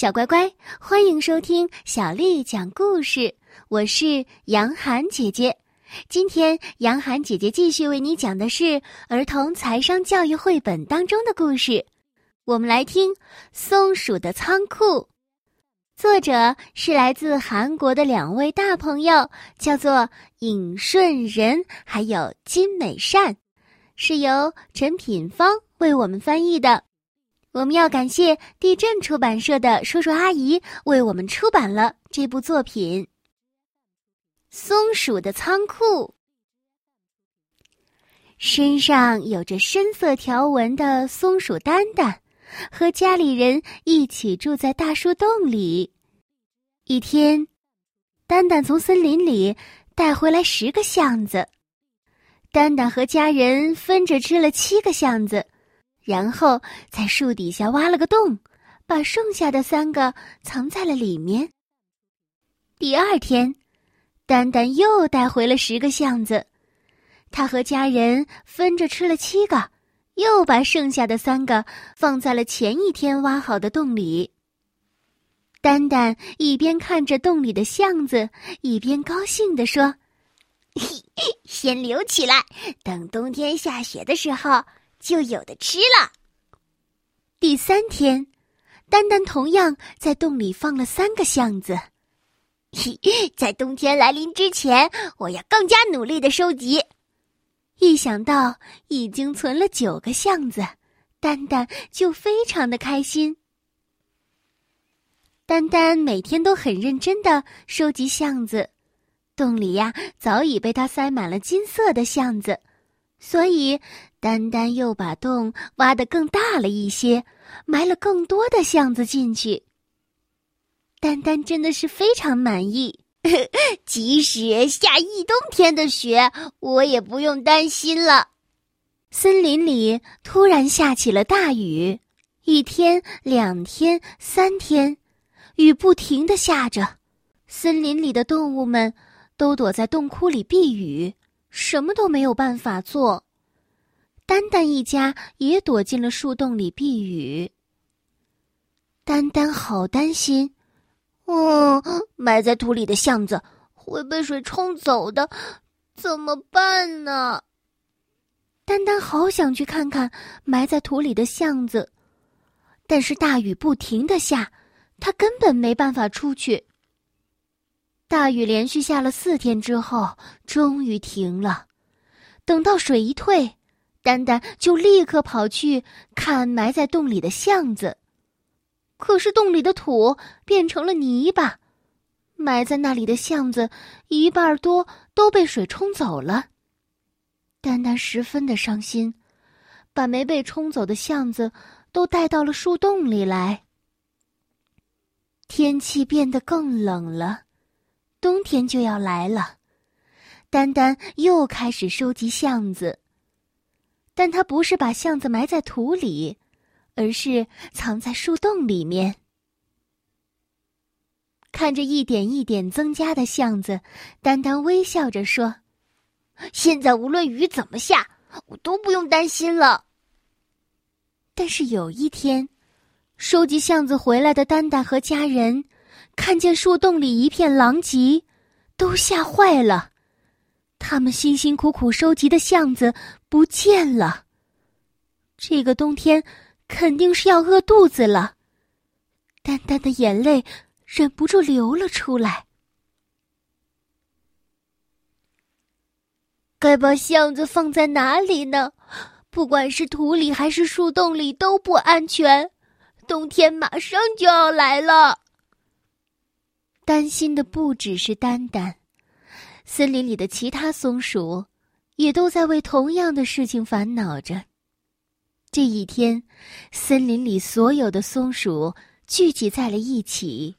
小乖乖，欢迎收听小丽讲故事。我是杨涵姐姐，今天杨涵姐姐继续为你讲的是儿童财商教育绘本当中的故事。我们来听《松鼠的仓库》，作者是来自韩国的两位大朋友，叫做尹顺仁还有金美善，是由陈品芳为我们翻译的。我们要感谢地震出版社的叔叔阿姨为我们出版了这部作品。松鼠的仓库，身上有着深色条纹的松鼠丹丹，和家里人一起住在大树洞里。一天，丹丹从森林里带回来十个橡子，丹丹和家人分着吃了七个橡子。然后在树底下挖了个洞，把剩下的三个藏在了里面。第二天，丹丹又带回了十个橡子，他和家人分着吃了七个，又把剩下的三个放在了前一天挖好的洞里。丹丹一边看着洞里的橡子，一边高兴地说：“嘿 先留起来，等冬天下雪的时候。”就有的吃了。第三天，丹丹同样在洞里放了三个橡子。在冬天来临之前，我要更加努力的收集。一想到已经存了九个橡子，丹丹就非常的开心。丹丹每天都很认真的收集橡子，洞里呀早已被他塞满了金色的橡子。所以，丹丹又把洞挖得更大了一些，埋了更多的橡子进去。丹丹真的是非常满意，即使下一冬天的雪，我也不用担心了。森林里突然下起了大雨，一天、两天、三天，雨不停的下着，森林里的动物们都躲在洞窟里避雨。什么都没有办法做，丹丹一家也躲进了树洞里避雨。丹丹好担心，嗯，埋在土里的橡子会被水冲走的，怎么办呢？丹丹好想去看看埋在土里的橡子，但是大雨不停的下，他根本没办法出去。大雨连续下了四天之后，终于停了。等到水一退，丹丹就立刻跑去看埋在洞里的橡子。可是洞里的土变成了泥巴，埋在那里的橡子一半多都被水冲走了。丹丹十分的伤心，把没被冲走的橡子都带到了树洞里来。天气变得更冷了。冬天就要来了，丹丹又开始收集橡子。但他不是把橡子埋在土里，而是藏在树洞里面。看着一点一点增加的橡子，丹丹微笑着说：“现在无论雨怎么下，我都不用担心了。”但是有一天，收集橡子回来的丹丹和家人。看见树洞里一片狼藉，都吓坏了。他们辛辛苦苦收集的橡子不见了。这个冬天肯定是要饿肚子了。丹丹的眼泪忍不住流了出来。该把橡子放在哪里呢？不管是土里还是树洞里都不安全。冬天马上就要来了。担心的不只是丹丹，森林里的其他松鼠也都在为同样的事情烦恼着。这一天，森林里所有的松鼠聚集在了一起，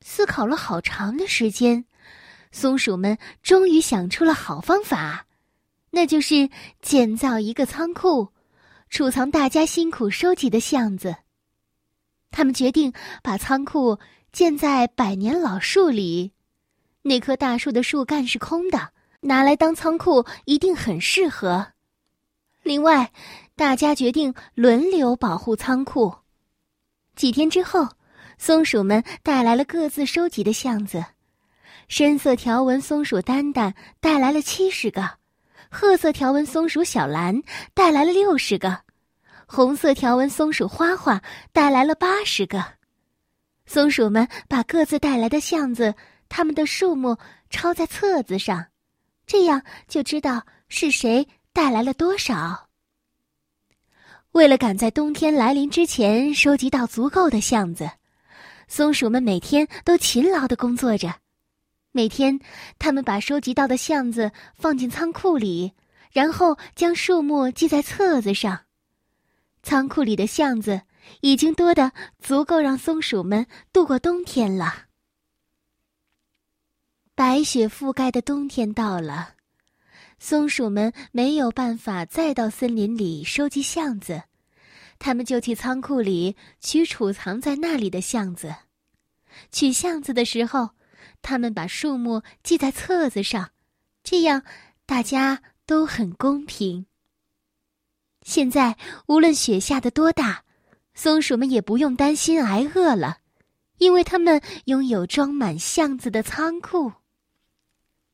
思考了好长的时间，松鼠们终于想出了好方法，那就是建造一个仓库，储藏大家辛苦收集的橡子。他们决定把仓库。建在百年老树里，那棵大树的树干是空的，拿来当仓库一定很适合。另外，大家决定轮流保护仓库。几天之后，松鼠们带来了各自收集的橡子。深色条纹松鼠丹丹带来了七十个，褐色条纹松鼠小兰带来了六十个，红色条纹松鼠花花带来了八十个。松鼠们把各自带来的橡子，它们的数目抄在册子上，这样就知道是谁带来了多少。为了赶在冬天来临之前收集到足够的橡子，松鼠们每天都勤劳的工作着。每天，他们把收集到的橡子放进仓库里，然后将数目记在册子上。仓库里的橡子已经多得足够让松鼠们度过冬天了。白雪覆盖的冬天到了，松鼠们没有办法再到森林里收集橡子，他们就去仓库里取储藏在那里的橡子。取橡子的时候。他们把数目记在册子上，这样大家都很公平。现在无论雪下的多大，松鼠们也不用担心挨饿了，因为他们拥有装满橡子的仓库。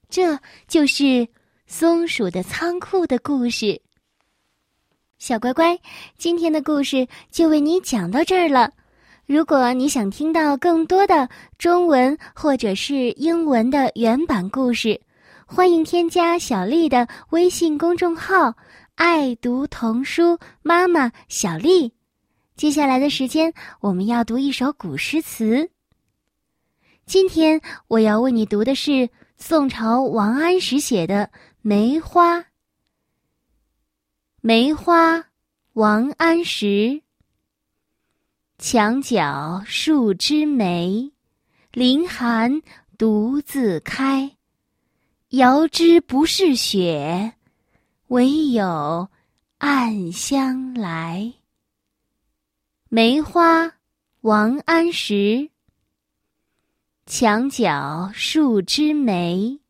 这就是松鼠的仓库的故事。小乖乖，今天的故事就为你讲到这儿了。如果你想听到更多的中文或者是英文的原版故事，欢迎添加小丽的微信公众号“爱读童书妈妈小丽”。接下来的时间，我们要读一首古诗词。今天我要为你读的是宋朝王安石写的《梅花》。梅花，王安石。墙角数枝梅，凌寒独自开。遥知不是雪，唯有暗香来。梅花，王安石。墙角数枝梅，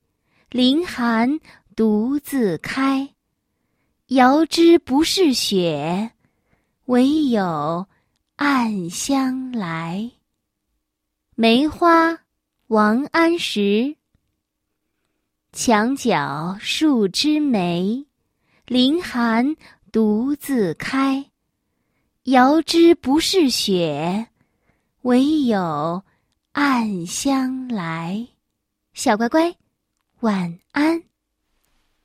凌寒独自开。遥知不是雪，唯有。暗香来。梅花，王安石。墙角数枝梅，凌寒独自开。遥知不是雪，唯有暗香来。小乖乖，晚安。